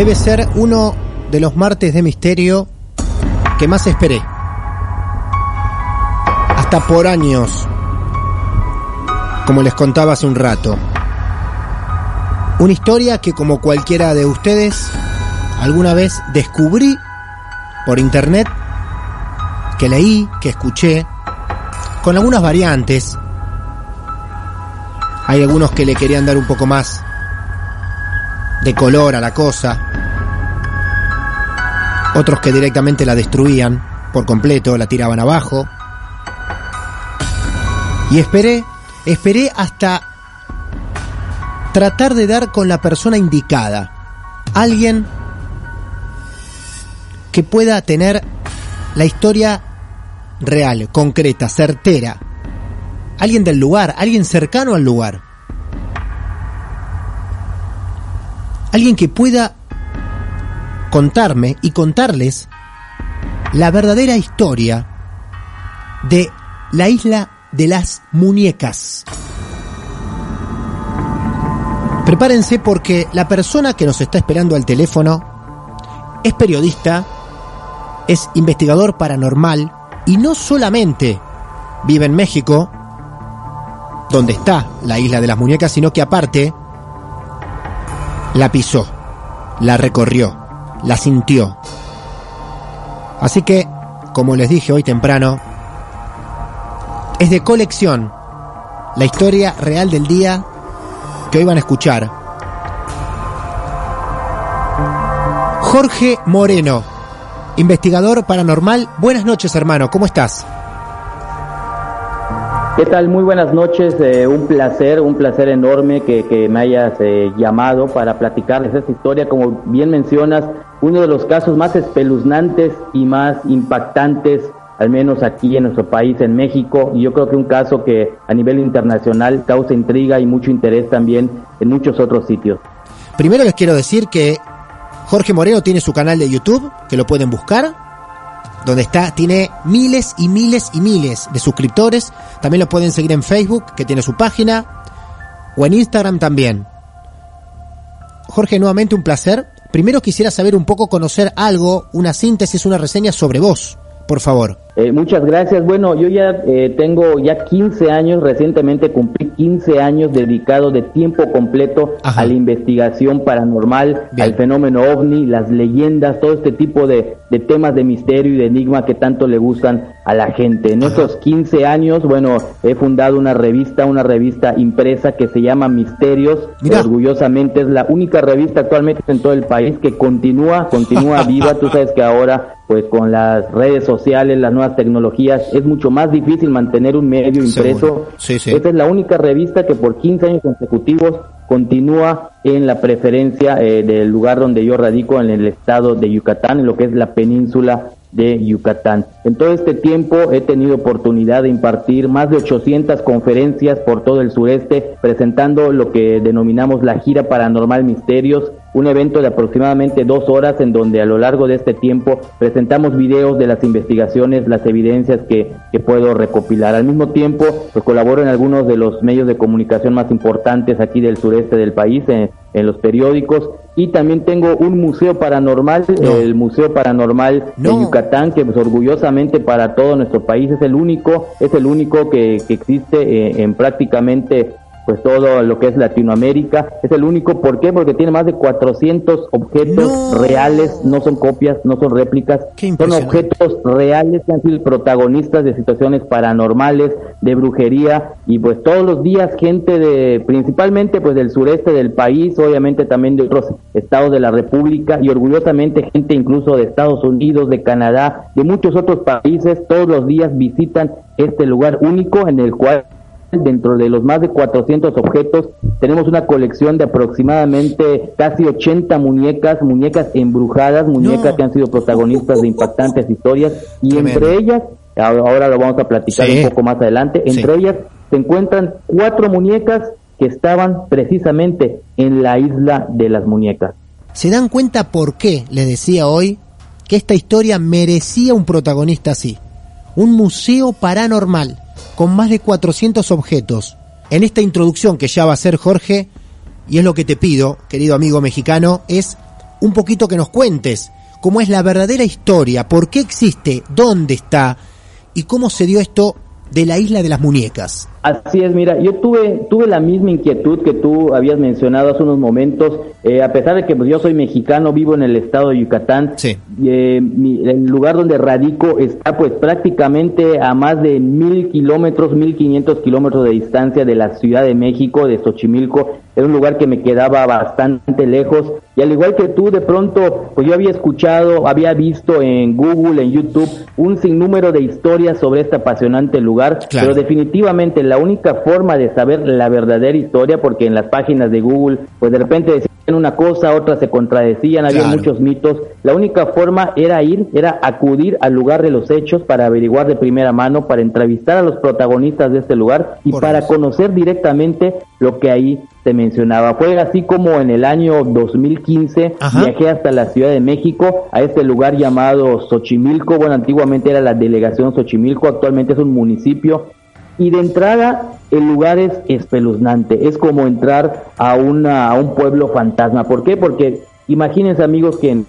Debe ser uno de los martes de misterio que más esperé. Hasta por años, como les contaba hace un rato. Una historia que como cualquiera de ustedes, alguna vez descubrí por internet, que leí, que escuché, con algunas variantes. Hay algunos que le querían dar un poco más de color a la cosa. Otros que directamente la destruían por completo, la tiraban abajo. Y esperé, esperé hasta tratar de dar con la persona indicada. Alguien que pueda tener la historia real, concreta, certera. Alguien del lugar, alguien cercano al lugar. Alguien que pueda contarme y contarles la verdadera historia de la isla de las muñecas. Prepárense porque la persona que nos está esperando al teléfono es periodista, es investigador paranormal y no solamente vive en México, donde está la isla de las muñecas, sino que aparte la pisó, la recorrió, la sintió. Así que, como les dije hoy temprano, es de colección la historia real del día que hoy van a escuchar. Jorge Moreno, investigador paranormal. Buenas noches, hermano, ¿cómo estás? ¿Qué tal? Muy buenas noches, eh, un placer, un placer enorme que, me hayas eh, llamado para platicarles esta historia. Como bien mencionas, uno de los casos más espeluznantes y más impactantes, al menos aquí en nuestro país, en México, y yo creo que un caso que a nivel internacional causa intriga y mucho interés también en muchos otros sitios. Primero les quiero decir que Jorge Moreno tiene su canal de YouTube, que lo pueden buscar, donde está, tiene miles y miles y miles de suscriptores. También lo pueden seguir en Facebook, que tiene su página, o en Instagram también. Jorge, nuevamente un placer. Primero quisiera saber un poco, conocer algo, una síntesis, una reseña sobre vos, por favor. Eh, muchas gracias. Bueno, yo ya eh, tengo ya 15 años, recientemente cumplí 15 años dedicado de tiempo completo Ajá. a la investigación paranormal, Bien. al fenómeno ovni, las leyendas, todo este tipo de, de temas de misterio y de enigma que tanto le gustan a la gente. En Ajá. esos 15 años, bueno, he fundado una revista, una revista impresa que se llama Misterios. Mira. Orgullosamente es la única revista actualmente en todo el país que continúa, continúa viva. Tú sabes que ahora, pues con las redes sociales, las nuevas tecnologías, es mucho más difícil mantener un medio impreso. Seguro. Sí, sí. Esta es la única revista que por 15 años consecutivos continúa en la preferencia eh, del lugar donde yo radico, en el estado de Yucatán, en lo que es la península de Yucatán. En todo este tiempo he tenido oportunidad de impartir más de 800 conferencias por todo el sureste, presentando lo que denominamos la gira paranormal misterios, un evento de aproximadamente dos horas en donde a lo largo de este tiempo presentamos videos de las investigaciones, las evidencias que, que puedo recopilar. Al mismo tiempo, pues colaboro en algunos de los medios de comunicación más importantes aquí del sureste del país, en, en los periódicos, y también tengo un museo paranormal, No. el Museo Paranormal No. de Yucatán, que pues, orgullosamente para todo nuestro país es el único, es el único que, que existe eh, en prácticamente pues todo lo que es Latinoamérica. Es el único, ¿por qué? Porque tiene más de 400 objetos No. reales, no son copias, no son réplicas, son objetos reales que han sido protagonistas de situaciones paranormales, de brujería y pues todos los días gente de principalmente pues del sureste del país, obviamente también de otros estados de la República y orgullosamente gente incluso de Estados Unidos, de Canadá, de muchos otros países, todos los días visitan este lugar único en el cual dentro de los más de 400 objetos tenemos una colección de aproximadamente casi 80 muñecas, muñecas embrujadas, muñecas No. que han sido protagonistas de impactantes historias y Tremendo. entre ellas, ahora lo vamos a platicar Sí. un poco más adelante, Sí. entre ellas se encuentran cuatro muñecas que estaban precisamente en la isla de las muñecas. ¿Se dan cuenta por qué les decía hoy que esta historia merecía un protagonista así? Un museo paranormal con más de 400 objetos. En esta introducción que ya va a hacer Jorge, y es lo que te pido, querido amigo mexicano, es un poquito que nos cuentes cómo es la verdadera historia, por qué existe, dónde está y cómo se dio esto de la isla de las muñecas. Así es, mira, yo tuve tuve la misma inquietud que tú habías mencionado hace unos momentos, eh, a pesar de que pues, yo soy mexicano, vivo en el estado de Yucatán, Sí. eh, mi- el lugar donde radico está pues prácticamente a más de mil kilómetros, mil quinientos kilómetros de distancia de la Ciudad de México, de Xochimilco, era un lugar que me quedaba bastante lejos y al igual que tú de pronto pues yo había escuchado, había visto en Google, en YouTube un sinnúmero de historias sobre este apasionante lugar, Claro. pero definitivamente la única forma de saber la verdadera historia porque en las páginas de Google pues de repente decían una cosa, otras se contradecían, había Claro. muchos mitos, la única forma era ir, era acudir al lugar de los hechos para averiguar de primera mano, para entrevistar a los protagonistas de este lugar y Por para conocer directamente lo que ahí se mencionaba. Fue así como en el año 2015 Ajá. viajé hasta la Ciudad de México, a este lugar llamado Xochimilco, bueno, antiguamente era la delegación Xochimilco, actualmente es un municipio y de entrada el lugar es espeluznante, es como entrar a, una, a un pueblo fantasma. ¿Por qué? Porque imagínense amigos que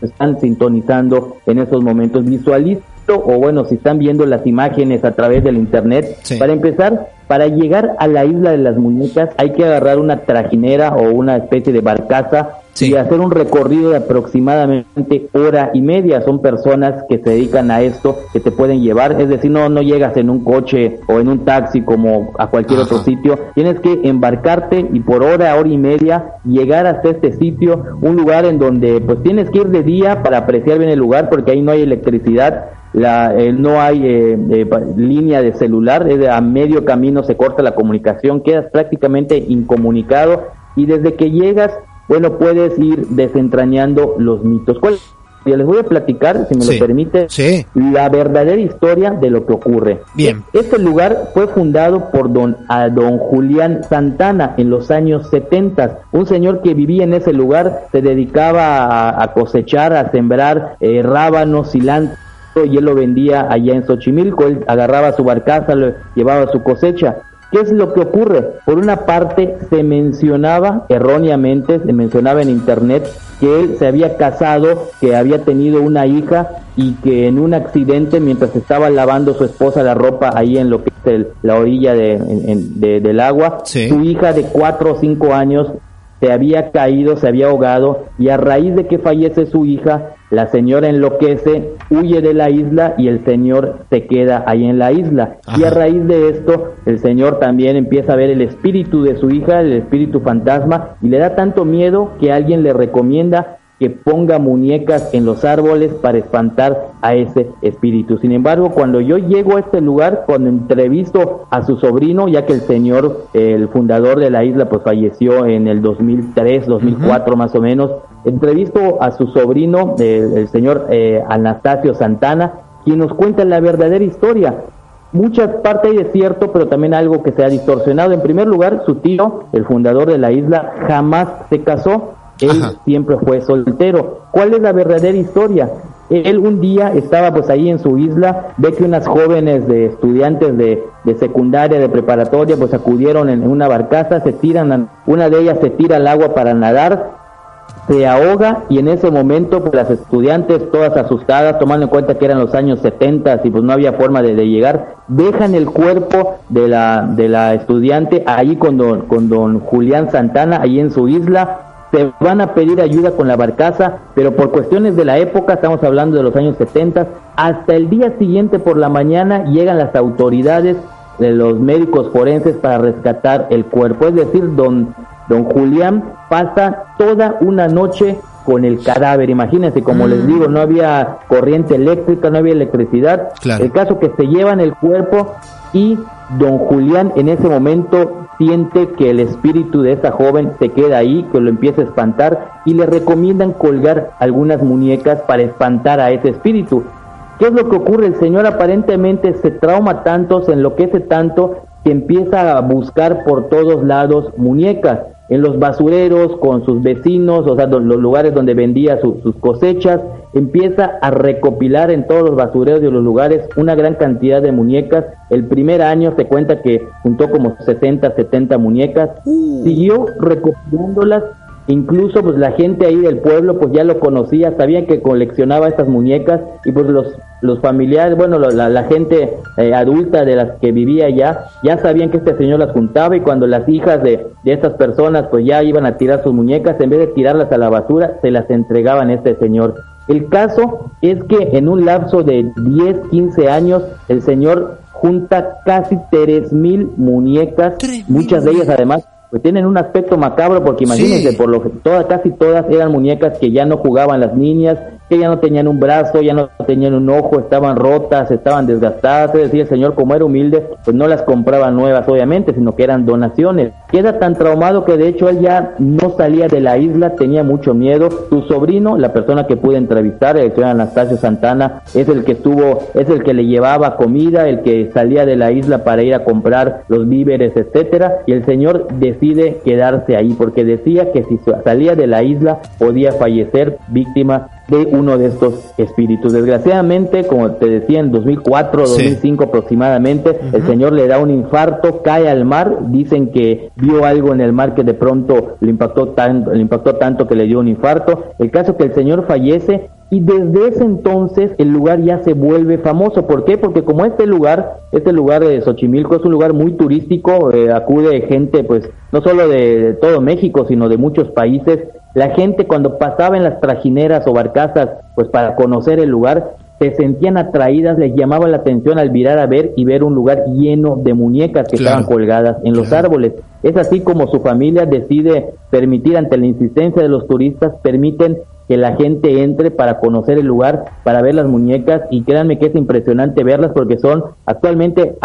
están sintonizando en estos momentos, visualizo o bueno, si están viendo las imágenes a través del internet, Sí. para empezar, para llegar a la isla de las muñecas hay que agarrar una trajinera o una especie de barcaza Sí. y hacer un recorrido de aproximadamente hora y media. Son personas que se dedican a esto, que te pueden llevar, es decir, no, no llegas en un coche o en un taxi como a cualquier Ajá. otro sitio, tienes que embarcarte y por hora, hora y media llegar hasta este sitio, un lugar en donde pues tienes que ir de día para apreciar bien el lugar porque ahí no hay electricidad, la, eh, no hay eh, eh, línea de celular, a medio camino se corta la comunicación, quedas prácticamente incomunicado y desde que llegas, bueno, puedes ir desentrañando los mitos. ¿Cuál? Ya les voy a platicar, si me Sí. lo permite, Sí. la verdadera historia de lo que ocurre. Bien. Este lugar fue fundado por don, a don Julián Santana en los años 70. Un señor que vivía en ese lugar se dedicaba a, a cosechar, a sembrar eh, rábanos, cilantro y él lo vendía allá en Xochimilco. Él agarraba su barcaza, lo llevaba su cosecha. ¿Qué es lo que ocurre? Por una parte, se mencionaba erróneamente, se mencionaba en internet que él se había casado, que había tenido una hija y que en un accidente, mientras estaba lavando su esposa la ropa ahí en lo que es el- la orilla de, en- de- del agua, Sí. su hija de cuatro o cinco años se había caído, se había ahogado y a raíz de que fallece su hija, la señora enloquece, huye de la isla y el señor se queda ahí en la isla. Y a raíz de esto, el señor también empieza a ver el espíritu de su hija, el espíritu fantasma, y le da tanto miedo que alguien le recomienda que ponga muñecas en los árboles para espantar a ese espíritu. Sin embargo, cuando yo llego a este lugar, cuando entrevisto a su sobrino, ya que el señor, el fundador de la isla, pues falleció en el 2003, 2004 más o menos, entrevisto a su sobrino, el, el señor eh, Anastasio Santana, quien nos cuenta la verdadera historia. Muchas partes es cierto, pero también algo que se ha distorsionado. En primer lugar, su tío, el fundador de la isla, jamás se casó. Él Ajá. siempre fue soltero. ¿Cuál es la verdadera historia? Él un día estaba pues ahí en su isla, ve que unas jóvenes de estudiantes de, de secundaria, de preparatoria, pues acudieron en, una barcaza, se tiran, a- una de ellas se tira al agua para nadar, se ahoga y en ese momento pues las estudiantes todas asustadas tomando en cuenta que eran los años 70 y pues no había forma de, de llegar dejan el cuerpo de la de la estudiante ahí con don, con don Julián Santana ahí en su isla se van a pedir ayuda con la barcaza pero por cuestiones de la época estamos hablando de los años 70 hasta el día siguiente por la mañana llegan las autoridades de los médicos forenses para rescatar el cuerpo es decir don Don Julián pasa toda una noche con el cadáver. Imagínense, como les digo, no había corriente eléctrica, no había electricidad. Claro. El caso que se llevan el cuerpo y don Julián en ese momento siente que el espíritu de esa joven se queda ahí, que lo empieza a espantar y le recomiendan colgar algunas muñecas para espantar a ese espíritu. ¿Qué es lo que ocurre? El señor aparentemente se trauma tanto, se enloquece tanto, que empieza a buscar por todos lados muñecas, en los basureros, con sus vecinos, o sea, los lugares donde vendía su- sus cosechas, empieza a recopilar en todos los basureros de los lugares una gran cantidad de muñecas. El primer año se cuenta que juntó como 60, 70 muñecas, siguió recopilándolas Incluso pues la gente ahí del pueblo pues ya lo conocía, sabía que coleccionaba estas muñecas y pues los, los familiares, bueno, la, la gente eh, adulta de las que vivía allá, ya sabían que este señor las juntaba y cuando las hijas de, de estas personas pues ya iban a tirar sus muñecas, en vez de tirarlas a la basura, se las entregaban a este señor. El caso es que en un lapso de 10, 15 años, el señor junta casi 3.000 muñecas, muchas de ellas además pues tienen un aspecto macabro porque imagínense, Sí. por lo que todas, casi todas eran muñecas que ya no jugaban las niñas, que ya no tenían un brazo, ya no tenían un ojo, estaban rotas, estaban desgastadas, es decir, el señor como era humilde, pues no las compraba nuevas obviamente, sino que eran donaciones. Queda tan traumado que de hecho él ya no salía de la isla, tenía mucho miedo. Su sobrino, la persona que pude entrevistar, el señor Anastasio Santana, es el que estuvo, es el que le llevaba comida, el que salía de la isla para ir a comprar los víveres, etcétera, y el señor decide quedarse ahí porque decía que si salía de la isla podía fallecer víctima de uno de estos espíritus. Desgraciadamente, como te decía, en 2004, Sí. 2005 aproximadamente, el señor le da un infarto, cae al mar, dicen que vio algo en el mar que de pronto le impactó tanto, le impactó tanto que le dio un infarto. El caso que el señor fallece y desde ese entonces el lugar ya se vuelve famoso. ¿Por qué? Porque como este lugar, este lugar de Xochimilco es un lugar muy turístico, eh, acude gente pues no solo de, de todo México, sino de muchos países. La gente cuando pasaba en las trajineras o barcazas pues para conocer el lugar, se sentían atraídas, les llamaba la atención al mirar a ver y ver un lugar lleno de muñecas que Claro. estaban colgadas en los Claro. árboles. Es así como su familia decide permitir, ante la insistencia de los turistas, permiten que la gente entre para conocer el lugar, para ver las muñecas y créanme que es impresionante verlas porque son actualmente,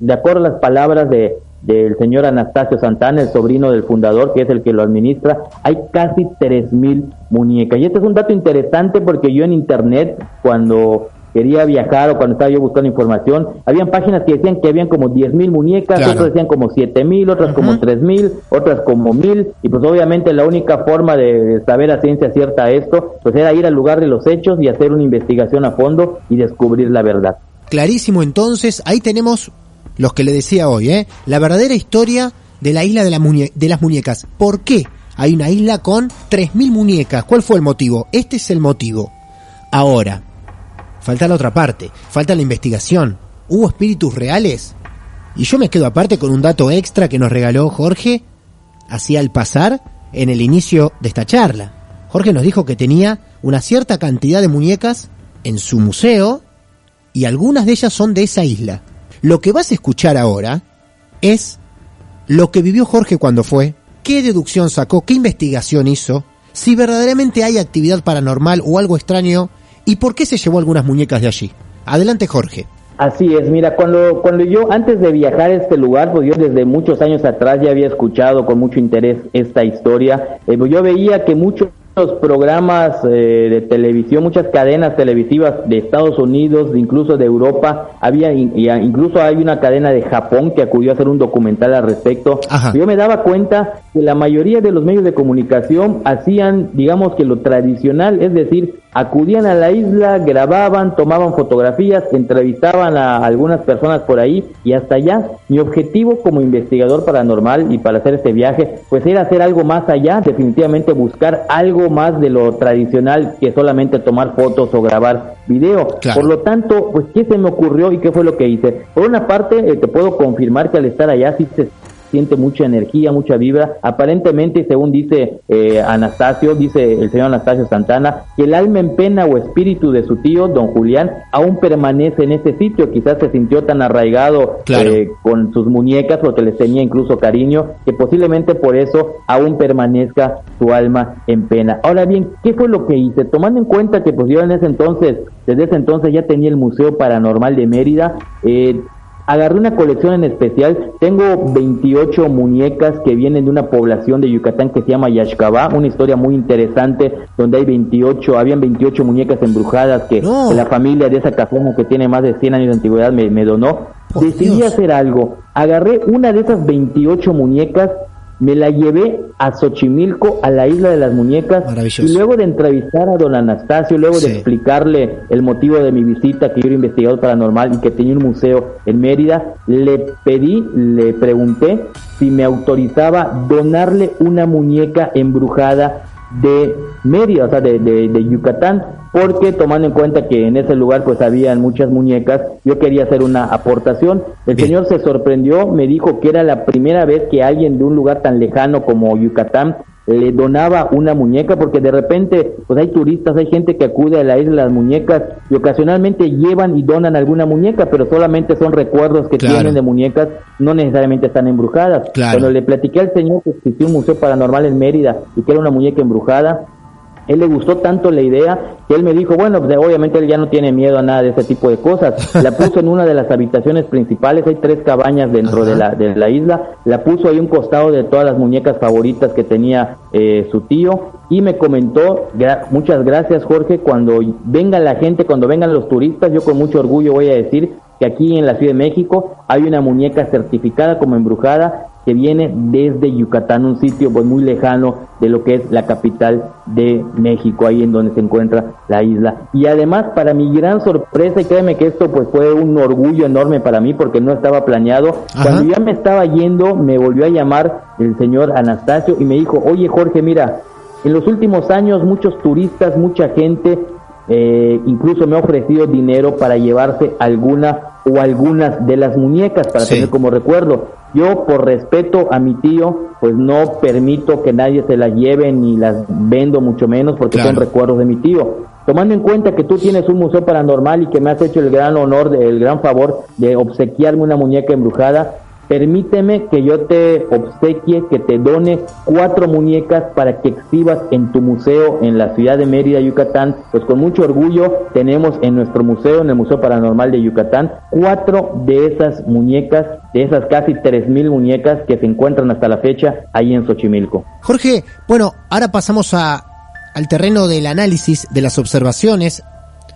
de acuerdo a las palabras de del señor Anastasio Santana, el sobrino del fundador, que es el que lo administra, hay casi 3.000 muñecas. Y este es un dato interesante porque yo en internet, cuando quería viajar o cuando estaba yo buscando información, habían páginas que decían que habían como 10.000 muñecas, Claro. otras decían como 7.000, otras como 3.000, otras como 1.000, y pues obviamente la única forma de saber a ciencia cierta esto, pues era ir al lugar de los hechos y hacer una investigación a fondo y descubrir la verdad. Clarísimo entonces, ahí tenemos los que le decía hoy, ¿eh? La verdadera historia de la isla de, la muñe- de las muñecas. ¿Por qué hay una isla con 3.000 muñecas? ¿Cuál fue el motivo? Este es el motivo. Ahora, falta la otra parte, falta la investigación. ¿Hubo espíritus reales? Y yo me quedo aparte con un dato extra que nos regaló Jorge, así al pasar, en el inicio de esta charla. Jorge nos dijo que tenía una cierta cantidad de muñecas en su museo y algunas de ellas son de esa isla. Lo que vas a escuchar ahora es lo que vivió Jorge cuando fue, qué deducción sacó, qué investigación hizo, si verdaderamente hay actividad paranormal o algo extraño y por qué se llevó algunas muñecas de allí. Adelante Jorge. Así es, mira, cuando, cuando yo antes de viajar a este lugar, pues yo desde muchos años atrás ya había escuchado con mucho interés esta historia, eh, pues yo veía que muchos programas eh, de televisión, muchas cadenas televisivas de Estados Unidos, incluso de Europa, había incluso hay una cadena de Japón que acudió a hacer un documental al respecto. Ajá. Yo me daba cuenta que la mayoría de los medios de comunicación hacían, digamos que lo tradicional, es decir, acudían a la isla, grababan, tomaban fotografías, entrevistaban a algunas personas por ahí y hasta allá. Mi objetivo como investigador paranormal y para hacer este viaje, pues era hacer algo más allá, definitivamente buscar algo más de lo tradicional que solamente tomar fotos o grabar video. Claro. Por lo tanto, pues ¿qué se me ocurrió y qué fue lo que hice? Por una parte, eh, te puedo confirmar que al estar allá sí se siente mucha energía, mucha vibra. Aparentemente, según dice eh, Anastasio, dice el señor Anastasio Santana, que el alma en pena o espíritu de su tío, don Julián, aún permanece en ese sitio. Quizás se sintió tan arraigado Claro. eh, con sus muñecas porque les tenía incluso cariño, que posiblemente por eso aún permanezca su alma en pena. Ahora bien, ¿qué fue lo que hice? Tomando en cuenta que pues yo en ese entonces, desde ese entonces ya tenía el Museo Paranormal de Mérida, eh, Agarré una colección en especial. Tengo 28 muñecas que vienen de una población de Yucatán que se llama Yaxcabá. Una historia muy interesante donde hay 28, habían 28 muñecas embrujadas que, No. la familia de esa casona que tiene más de 100 años de antigüedad me, me donó. Decidí Dios. hacer algo. Agarré una de esas 28 muñecas, me la llevé a Xochimilco, a la isla de las muñecas. Y luego de entrevistar a don Anastasio, luego Sí. de explicarle el motivo de mi visita, que yo era investigador paranormal y que tenía un museo en Mérida, le pedí, le pregunté si me autorizaba donarle una muñeca embrujada de Mérida, o sea, de, de- de Yucatán, porque tomando en cuenta que en ese lugar pues habían muchas muñecas, yo quería hacer una aportación. El Bien. señor se sorprendió, me dijo que era la primera vez que alguien de un lugar tan lejano como Yucatán le donaba una muñeca porque de repente pues hay turistas, hay gente que acude a la isla de las muñecas y ocasionalmente llevan y donan alguna muñeca, pero solamente son recuerdos que Claro. tienen de muñecas, no necesariamente están embrujadas. Claro. Cuando le platiqué al señor que existía un museo paranormal en Mérida y que era una muñeca embrujada, él le gustó tanto la idea que él me dijo, bueno, pues, obviamente él ya no tiene miedo a nada de ese tipo de cosas. La puso en una de las habitaciones principales, hay tres cabañas dentro Ajá. de la, de la isla, la puso ahí un costado de todas las muñecas favoritas que tenía eh, su tío y me comentó, gra- muchas gracias Jorge, cuando venga la gente, cuando vengan los turistas, yo con mucho orgullo voy a decir que aquí en la Ciudad de México hay una muñeca certificada como embrujada que viene desde Yucatán, un sitio pues muy lejano de lo que es la capital de México, ahí en donde se encuentra la isla. Y además, para mi gran sorpresa, y créeme que esto pues fue un orgullo enorme para mí porque no estaba planeado, Ajá. cuando ya me estaba yendo, me volvió a llamar el señor Anastasio y me dijo, oye Jorge, mira, en los últimos años muchos turistas, mucha gente, eh, incluso me ha ofrecido dinero para llevarse alguna o algunas de las muñecas para Sí. tener como recuerdo. Yo, por respeto a mi tío, pues no permito que nadie se las lleve ni las vendo mucho menos porque Claro. son recuerdos de mi tío. Tomando en cuenta que tú tienes un museo paranormal y que me has hecho el gran honor, el gran favor de obsequiarme una muñeca embrujada, permíteme que yo te obsequie, que te done cuatro muñecas para que exhibas en tu museo en la ciudad de Mérida, Yucatán. Pues con mucho orgullo tenemos en nuestro museo, en el Museo Paranormal de Yucatán, cuatro de esas muñecas, de esas casi tres mil muñecas que se encuentran hasta la fecha ahí en Xochimilco. Jorge, bueno, ahora pasamos a, al terreno del análisis, de las observaciones,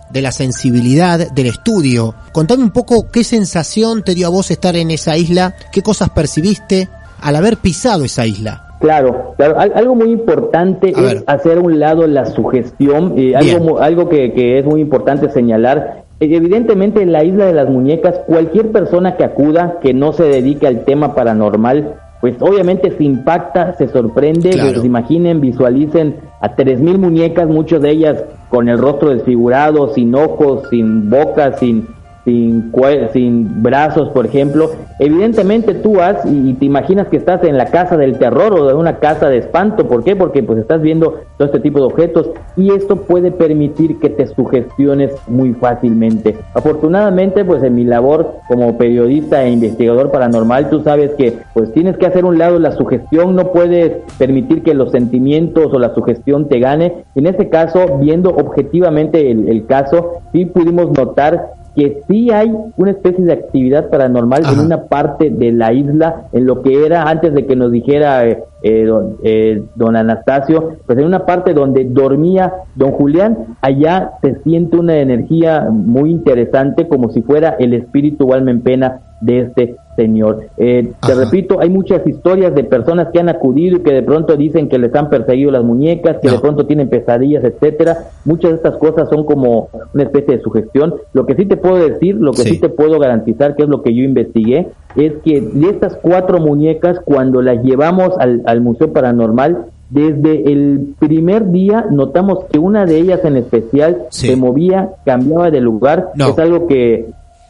de la sensibilidad, del estudio. Contame un poco qué sensación te dio a vos estar en esa isla, qué cosas percibiste al haber pisado esa isla. Claro, claro. Al- algo muy importante A es ver. hacer a un lado la sugestión. eh, algo algo que, que es muy importante señalar Evidentemente en la isla de las muñecas, cualquier persona que acuda, que no se dedique al tema paranormal, pues obviamente se impacta, se sorprende, Claro. pues imaginen, visualicen a 3.000 muñecas, muchas de ellas con el rostro desfigurado, sin ojos, sin boca, sin, sin, sin brazos, por ejemplo. Evidentemente tú vas y, te imaginas que estás en la casa del terror o en una casa de espanto. ¿Por qué? Porque pues estás viendo todo este tipo de objetos y esto puede permitir que te sugestiones muy fácilmente. Afortunadamente, pues en mi labor como periodista e investigador paranormal, tú sabes que pues tienes que hacer un lado la sugestión, no puedes permitir que los sentimientos o la sugestión te gane. En este caso, viendo objetivamente el caso, sí pudimos notar que sí hay una especie de actividad paranormal Ajá. en una parte de la isla, en lo que era antes de que nos dijera eh, eh, don, eh, don Anastasio, pues en una parte donde dormía don Julián, allá se siente una energía muy interesante, como si fuera el espíritu o alma en pena de este señor. Eh, te repito, hay muchas historias de personas que han acudido y que de pronto dicen que les han perseguido las muñecas, que No. de pronto tienen pesadillas, etcétera. Muchas de estas cosas son como una especie de sugestión. Lo que sí te puedo decir, lo que Sí. sí, te puedo garantizar, que es lo que yo investigué, es que de estas cuatro muñecas, cuando las llevamos al, al Museo Paranormal, desde el primer día notamos que una de ellas en especial Sí. se movía, cambiaba de lugar. No. Es algo que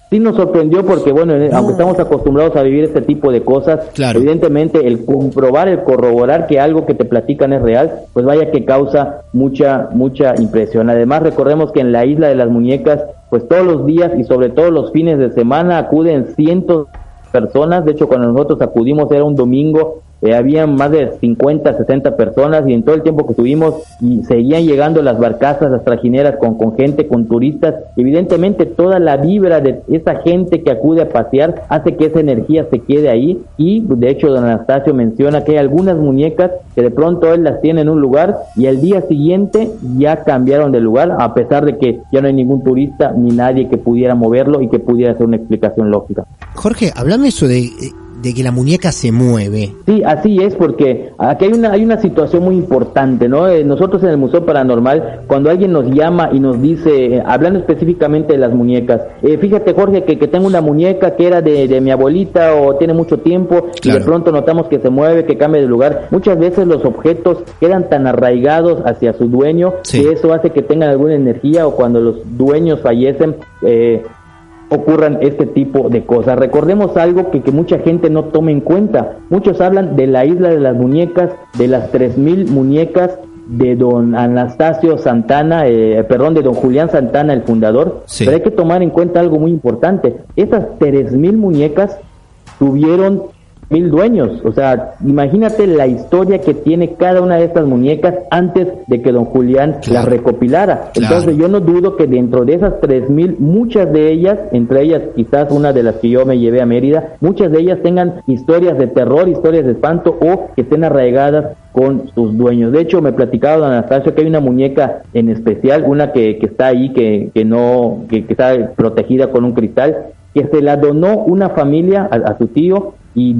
sí nos sorprendió porque, bueno, en- No. aunque estamos acostumbrados a vivir este tipo de cosas, Claro. evidentemente el comprobar, el corroborar que algo que te platican es real, pues vaya que causa mucha, mucha impresión. Además, recordemos que en la isla de las muñecas, pues todos los días y sobre todo los fines de semana acuden cientos de personas. De hecho, cuando nosotros acudimos era un domingo, eh, habían más de 50, 60 personas y en todo el tiempo que estuvimos y seguían llegando las barcazas, las trajineras con, con gente, con turistas. Evidentemente toda la vibra de esa gente que acude a pasear hace que esa energía se quede ahí y de hecho don Anastasio menciona que hay algunas muñecas que de pronto él las tiene en un lugar y al día siguiente ya cambiaron de lugar a pesar de que ya no hay ningún turista ni nadie que pudiera moverlo y que pudiera hacer una explicación lógica. Jorge, hablame eso de, de que la muñeca se mueve. Sí, así es, porque aquí hay una, hay una situación muy importante, ¿no? Eh, nosotros en el Museo Paranormal, cuando alguien nos llama y nos dice, eh, hablando específicamente de las muñecas, eh, fíjate Jorge que, que tengo una muñeca que era de, de mi abuelita o tiene mucho tiempo y de pronto notamos que se mueve, que cambia de lugar. Muchas veces los objetos quedan tan arraigados hacia su dueño Sí. que eso hace que tengan alguna energía o cuando los dueños fallecen, eh, ocurran este tipo de cosas. Recordemos algo que, que mucha gente no toma en cuenta. Muchos hablan de la isla de las muñecas, de las 3.000 muñecas de don Anastasio Santana, eh, perdón, de don Julián Santana, el fundador. Sí. Pero hay que tomar en cuenta algo muy importante. Esas 3.000 muñecas tuvieron mil dueños. O sea, imagínate la historia que tiene cada una de estas muñecas antes de que don Julián Claro. las recopilara. Claro. Entonces yo no dudo que dentro de esas tres mil, muchas de ellas, entre ellas quizás una de las que yo me llevé a Mérida, muchas de ellas tengan historias de terror, historias de espanto o que estén arraigadas con sus dueños. De hecho, me platicaba don Anastasio que hay una muñeca en especial, una que, que está ahí, que, que no, que, que está protegida con un cristal, que se la donó una familia a, a su tío y,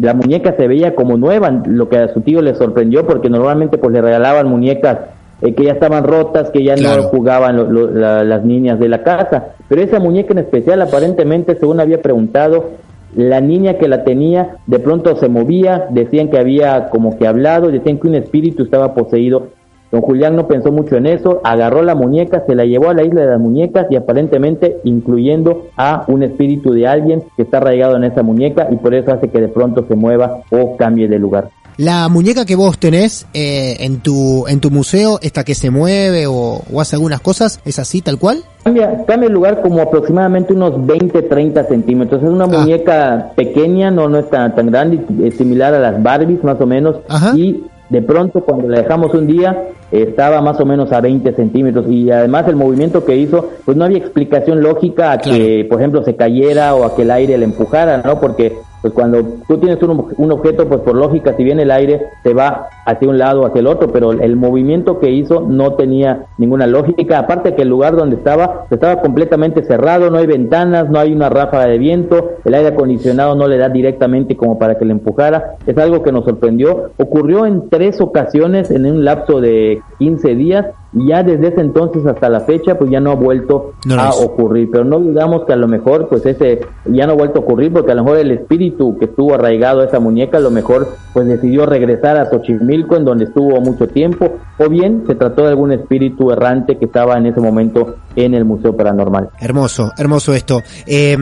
la muñeca se veía como nueva, lo que a su tío le sorprendió porque normalmente pues le regalaban muñecas eh, que ya estaban rotas, que ya Claro. no jugaban lo- lo- la- las niñas de la casa. Pero esa muñeca en especial aparentemente, según había preguntado, la niña que la tenía de pronto se movía, decían que había como que hablado, decían que un espíritu estaba poseído. Don Julián no pensó mucho en eso, agarró la muñeca, se la llevó a la isla de las muñecas y aparentemente incluyendo a un espíritu de alguien que está arraigado en esa muñeca y por eso hace que de pronto se mueva o cambie de lugar. La muñeca que vos tenés eh, en tu en tu museo, esta que se mueve o, o hace algunas cosas, ¿es así tal cual? Cambia, cambia el lugar como aproximadamente unos 20, 30 centímetros. Es una Ah. muñeca pequeña, no, no es tan, tan grande, es similar a las Barbies más o menos. Ajá. Y de pronto cuando la dejamos un día estaba más o menos a 20 centímetros y además el movimiento que hizo, pues no había explicación lógica a que, por ejemplo, se cayera o a que el aire le empujara, ¿no? Porque pues cuando tú tienes un, un objeto, pues por lógica, si viene el aire, se va hacia un lado o hacia el otro, pero el movimiento que hizo no tenía ninguna lógica, aparte que el lugar donde estaba estaba completamente cerrado, no hay ventanas, no hay una ráfaga de viento, el aire acondicionado no le da directamente como para que le empujara, es algo que nos sorprendió, ocurrió en tres ocasiones en un lapso de de 15 días y ya desde ese entonces hasta la fecha pues ya no ha vuelto No a ocurrir, pero no dudamos que a lo mejor pues ese ya no ha vuelto a ocurrir porque a lo mejor el espíritu que estuvo arraigado a esa muñeca a lo mejor pues decidió regresar a Xochimilco en donde estuvo mucho tiempo o bien se trató de algún espíritu errante que estaba en ese momento en el Museo Paranormal. Hermoso, hermoso esto. Eh,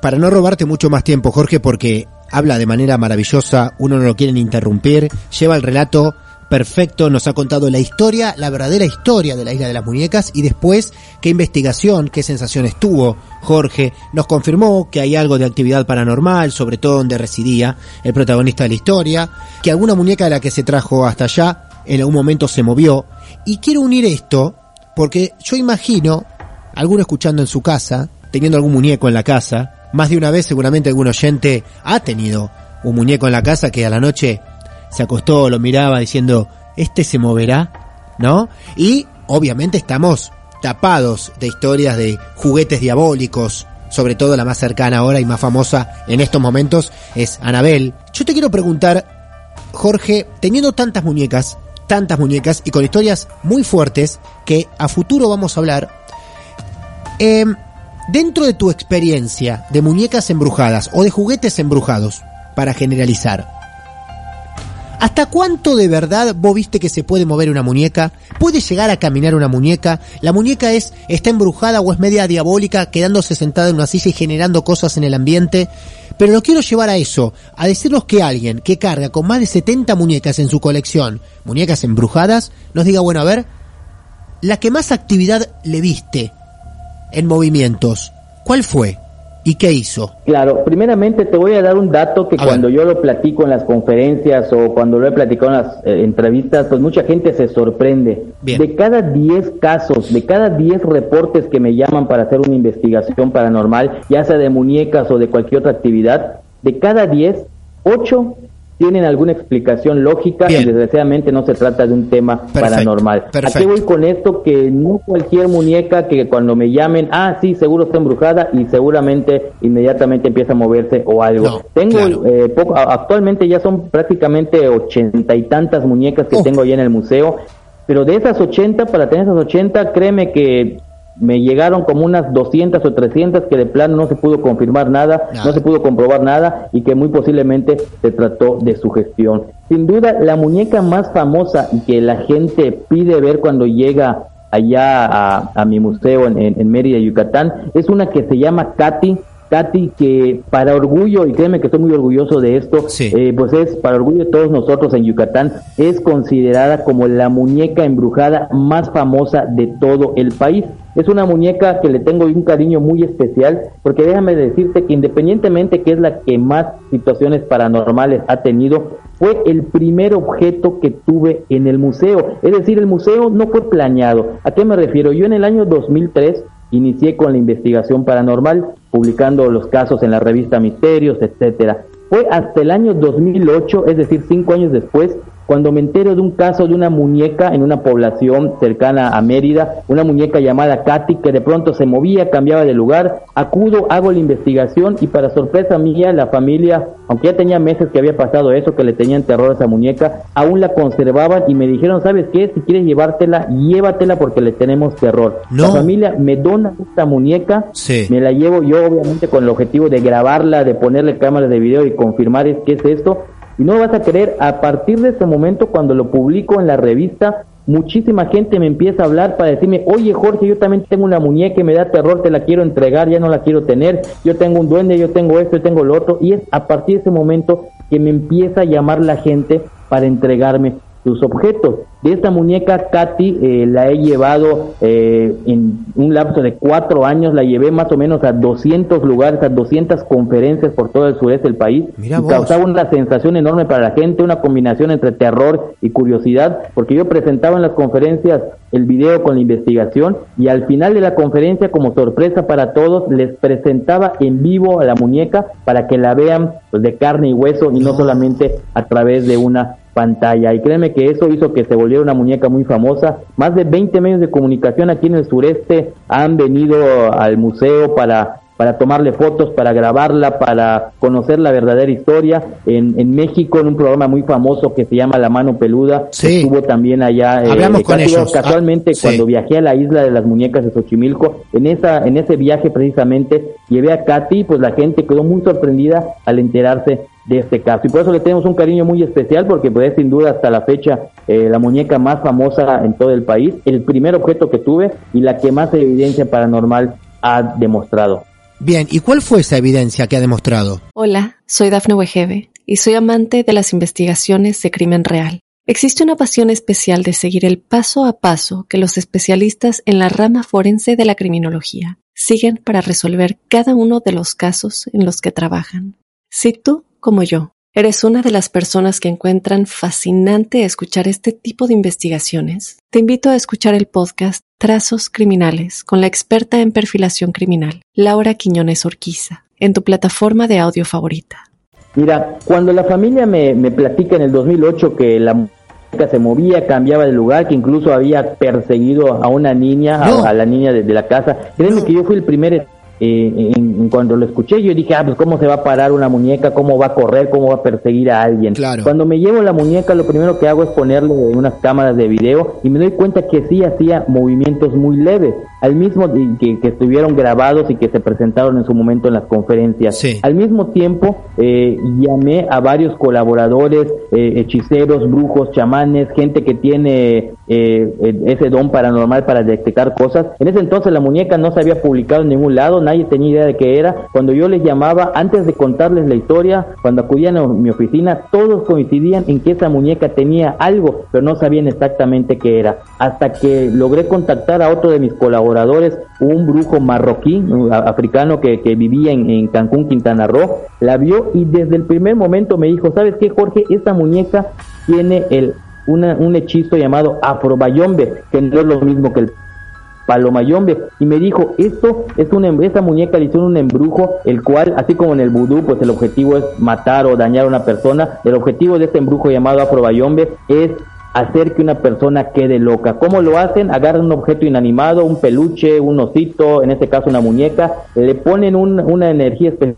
para no robarte mucho más tiempo, Jorge, porque habla de manera maravillosa, uno no lo quieren interrumpir, lleva el relato perfecto, nos ha contado la historia, la verdadera historia de la Isla de las Muñecas y después qué investigación, qué sensaciones tuvo Jorge, nos confirmó que hay algo de actividad paranormal, sobre todo donde residía el protagonista de la historia, que alguna muñeca de la que se trajo hasta allá en algún momento se movió. Y quiero unir esto porque yo imagino alguno escuchando en su casa, teniendo algún muñeco en la casa, más de una vez seguramente algún oyente ha tenido un muñeco en la casa que a la noche se acostó, lo miraba diciendo, este se moverá, ¿no? Y obviamente estamos tapados de historias de juguetes diabólicos, sobre todo la más cercana ahora y más famosa en estos momentos es Anabel. Yo te quiero preguntar, Jorge, teniendo tantas muñecas, tantas muñecas y con historias muy fuertes que a futuro vamos a hablar, eh, dentro de tu experiencia de muñecas embrujadas o de juguetes embrujados, para generalizar, ¿hasta cuánto de verdad vos viste que se puede mover una muñeca? ¿Puede llegar a caminar una muñeca? ¿La muñeca es está embrujada o es media diabólica, quedándose sentada en una silla y generando cosas en el ambiente? Pero lo quiero llevar a eso, a decirnos que alguien que carga con más de 70 muñecas en su colección, muñecas embrujadas, nos diga, bueno, a ver, la que más actividad le viste en movimientos, ¿cuál fue? ¿Y qué hizo? Claro, primeramente te voy a dar un dato que A cuando ver. yo lo platico en las conferencias o cuando lo he platicado en las eh, entrevistas, pues mucha gente se sorprende. Bien. De cada 10 casos, de cada 10 reportes que me llaman para hacer una investigación paranormal, ya sea de muñecas o de cualquier otra actividad, de cada 10, 8 tienen alguna explicación lógica Bien. y desgraciadamente no se trata de un tema Perfecto, paranormal. ¿A perfecto. qué voy con esto? Que no cualquier muñeca que cuando me llamen, ah, sí, seguro está embrujada y seguramente inmediatamente empieza a moverse o algo. No, tengo claro. eh, poco, actualmente ya son prácticamente ochenta y tantas muñecas que Oh. tengo ahí en el museo, pero de esas 80, para tener esas 80, créeme que me llegaron como unas 200 o 300 que de plano no se pudo confirmar nada, Nada. no se pudo comprobar nada y que muy posiblemente se trató de sugestión. Sin duda, la muñeca más famosa y que la gente pide ver cuando llega allá a, a mi museo en, en- en Mérida, Yucatán, es una que se llama Katy. Katy, que para orgullo, y créeme que estoy muy orgulloso de esto, Sí. eh, pues es, para orgullo de todos nosotros en Yucatán, es considerada como la muñeca embrujada más famosa de todo el país. Es una muñeca que le tengo un cariño muy especial, porque déjame decirte que independientemente que es la que más situaciones paranormales ha tenido, fue el primer objeto que tuve en el museo. Es decir, el museo no fue planeado. ¿A qué me refiero? Yo en el año 2003 inicié con la investigación paranormal, publicando los casos en la revista Misterios, etcétera. Fue hasta el año 2008, es decir, cinco años después, cuando me entero de un caso de una muñeca en una población cercana a Mérida, una muñeca llamada Katy, que de pronto se movía, cambiaba de lugar, acudo, hago la investigación y para sorpresa mía, la familia, aunque ya tenía meses que había pasado eso, que le tenían terror a esa muñeca, aún la conservaban y me dijeron, ¿sabes qué? Si quieres llevártela, llévatela porque le tenemos terror. No. La familia me dona esta muñeca, Sí. me la llevo yo obviamente con el objetivo de grabarla, de ponerle cámaras de video y confirmar es- qué es esto. Y no vas a creer, a partir de ese momento cuando lo publico en la revista, muchísima gente me empieza a hablar para decirme, oye Jorge, yo también tengo una muñeca me da terror, te la quiero entregar, ya no la quiero tener, yo tengo un duende, yo tengo esto, yo tengo lo otro. Y es a partir de ese momento que me empieza a llamar la gente para entregarme sus objetos. De esta muñeca, Katy, eh, la he llevado eh, en un lapso de cuatro años, la llevé más o menos a 200 lugares, a 200 conferencias por todo el sureste del país. Mira y vos. causaba una sensación enorme para la gente, una combinación entre terror y curiosidad, porque yo presentaba en las conferencias el video con la investigación y al final de la conferencia, como sorpresa para todos, les presentaba en vivo a la muñeca para que la vean pues, de carne y hueso y no No. solamente a través de una pantalla. Y créeme que eso hizo que se volviera una muñeca muy famosa. Más de 20 medios de comunicación aquí en el sureste han venido al museo para para tomarle fotos, para grabarla, para conocer la verdadera historia. En, en México, en un programa muy famoso que se llama La Mano Peluda, Sí. estuvo también allá. eh, Hablamos con casual- ellos. Casualmente, Ah, sí. cuando viajé a la isla de las muñecas de Xochimilco, en esa en ese viaje precisamente llevé a Katy, pues la gente quedó muy sorprendida al enterarse de este caso. Y por eso le tenemos un cariño muy especial porque pues es sin duda hasta la fecha eh, la muñeca más famosa en todo el país, el primer objeto que tuve y la que más evidencia paranormal ha demostrado. Bien, ¿y cuál fue esa evidencia que ha demostrado? Hola, soy Dafne Wegebe y soy amante de las investigaciones de crimen real. Existe una pasión especial de seguir el paso a paso que los especialistas en la rama forense de la criminología siguen para resolver cada uno de los casos en los que trabajan. Si tú, como yo, eres una de las personas que encuentran fascinante escuchar este tipo de investigaciones, te invito a escuchar el podcast Trazos Criminales con la experta en perfilación criminal, Laura Quiñones Orquiza, en tu plataforma de audio favorita. Mira, cuando la familia me, me platica en el 2008 que la muñeca se movía, cambiaba de lugar, que incluso había perseguido a una niña, a- No. a, la niña de, de la casa, créeme que yo fui el primer, eh, en- cuando lo escuché, yo dije, ah, pues cómo se va a parar una muñeca, cómo va a correr, cómo va a perseguir a alguien. Claro. Cuando me llevo la muñeca, lo primero que hago es ponerle unas cámaras de video y me doy cuenta que sí hacía movimientos muy leves, al mismo que, que estuvieron grabados y que se presentaron en su momento en las conferencias. Sí. Al mismo tiempo, eh, llamé a varios colaboradores, eh, hechiceros, brujos, chamanes, gente que tiene eh, eh, ese don paranormal para detectar cosas. En ese entonces la muñeca no se había publicado en ningún lado, nadie tenía idea de qué era. Cuando yo les llamaba, antes de contarles la historia, cuando acudían a mi oficina, todos coincidían en que esa muñeca tenía algo, pero no sabían exactamente qué era. Hasta que logré contactar a otro de mis colaboradores, un brujo marroquí, africano que, que vivía en, en Cancún, Quintana Roo, la vio y desde el primer momento me dijo, ¿sabes qué, Jorge? Esta muñeca tiene el, una- un hechizo llamado afrobayombe, que no es lo mismo que el palomayombe y me dijo esto es una esta muñeca le hicieron un embrujo el cual así como en el vudú pues el objetivo es matar o dañar a una persona el objetivo de este embrujo llamado afrobayombe es hacer que una persona quede loca ¿cómo lo hacen? agarran un objeto inanimado un peluche un osito en este caso una muñeca le ponen un- una energía especial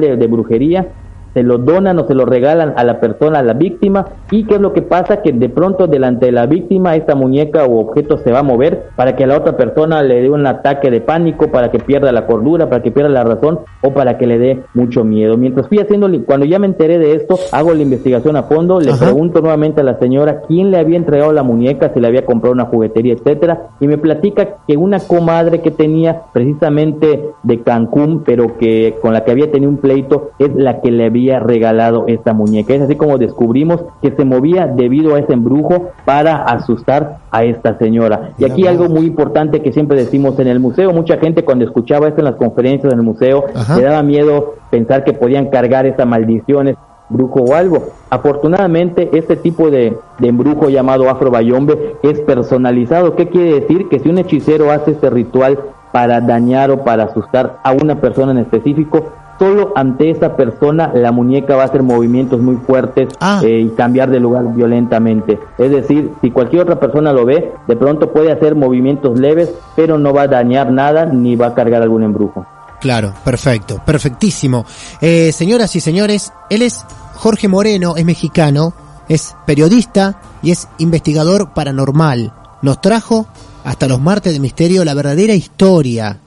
de brujería se lo donan o se lo regalan a la persona, a la víctima, y qué es lo que pasa, que de pronto delante de la víctima esta muñeca o objeto se va a mover para que a la otra persona le dé un ataque de pánico, para que pierda la cordura, para que pierda la razón o para que le dé mucho miedo. Mientras fui haciendo, cuando ya me enteré de esto, hago la investigación a fondo, le Ajá. pregunto nuevamente a la señora quién le había entregado la muñeca, si le había comprado una juguetería, etcétera, y me platica que una comadre que tenía precisamente de Cancún, pero que con la que había tenido un pleito, es la que le había regalado esta muñeca. Es así como descubrimos que se movía debido a ese embrujo para asustar a esta señora. Y aquí algo muy importante que siempre decimos en el museo, mucha gente cuando escuchaba esto en las conferencias en el museo, Ajá. le daba miedo pensar que podían cargar esa maldición, ese brujo o algo. Afortunadamente, este tipo de, de embrujo llamado afrobayombe es personalizado. ¿Qué quiere decir? Que si un hechicero hace este ritual para dañar o para asustar a una persona en específico, solo ante esa persona la muñeca va a hacer movimientos muy fuertes Ah. eh, y cambiar de lugar violentamente. Es decir, si cualquier otra persona lo ve, de pronto puede hacer movimientos leves, pero no va a dañar nada ni va a cargar algún embrujo. Claro, perfecto, perfectísimo. Eh, señoras y señores, él es Jorge Moreno, es mexicano, es periodista y es investigador paranormal. Nos trajo hasta los martes de misterio la verdadera historia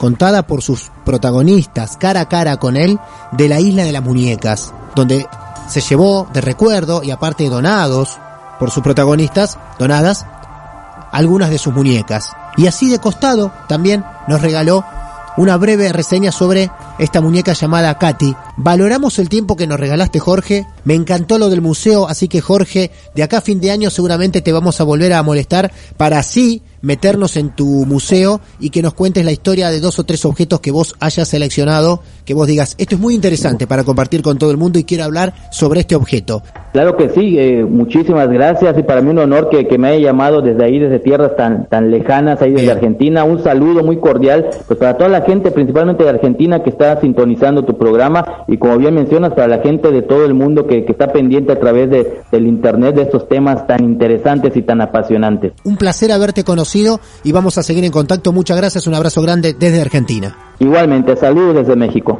contada por sus protagonistas cara a cara con él de la isla de las muñecas, donde se llevó de recuerdo y aparte donados por sus protagonistas, donadas, algunas de sus muñecas. Y así de costado también nos regaló una breve reseña sobre esta muñeca llamada Katy. Valoramos el tiempo que nos regalaste Jorge, me encantó lo del museo, así que Jorge, de acá a fin de año seguramente te vamos a volver a molestar para así meternos en tu museo y que nos cuentes la historia de dos o tres objetos que vos hayas seleccionado que vos digas, esto es muy interesante para compartir con todo el mundo y quiero hablar sobre este objeto. Claro que sí, eh, muchísimas gracias y para mí un honor que, que, me haya llamado desde ahí, desde tierras tan, tan lejanas, ahí desde Bien. Argentina. Un saludo muy cordial pues para toda la gente, principalmente de Argentina, que está sintonizando tu programa y como bien mencionas, para la gente de todo el mundo que, que está pendiente a través de, del Internet de estos temas tan interesantes y tan apasionantes. Un placer haberte conocido y vamos a seguir en contacto. Muchas gracias, un abrazo grande desde Argentina. Igualmente, saludos desde México.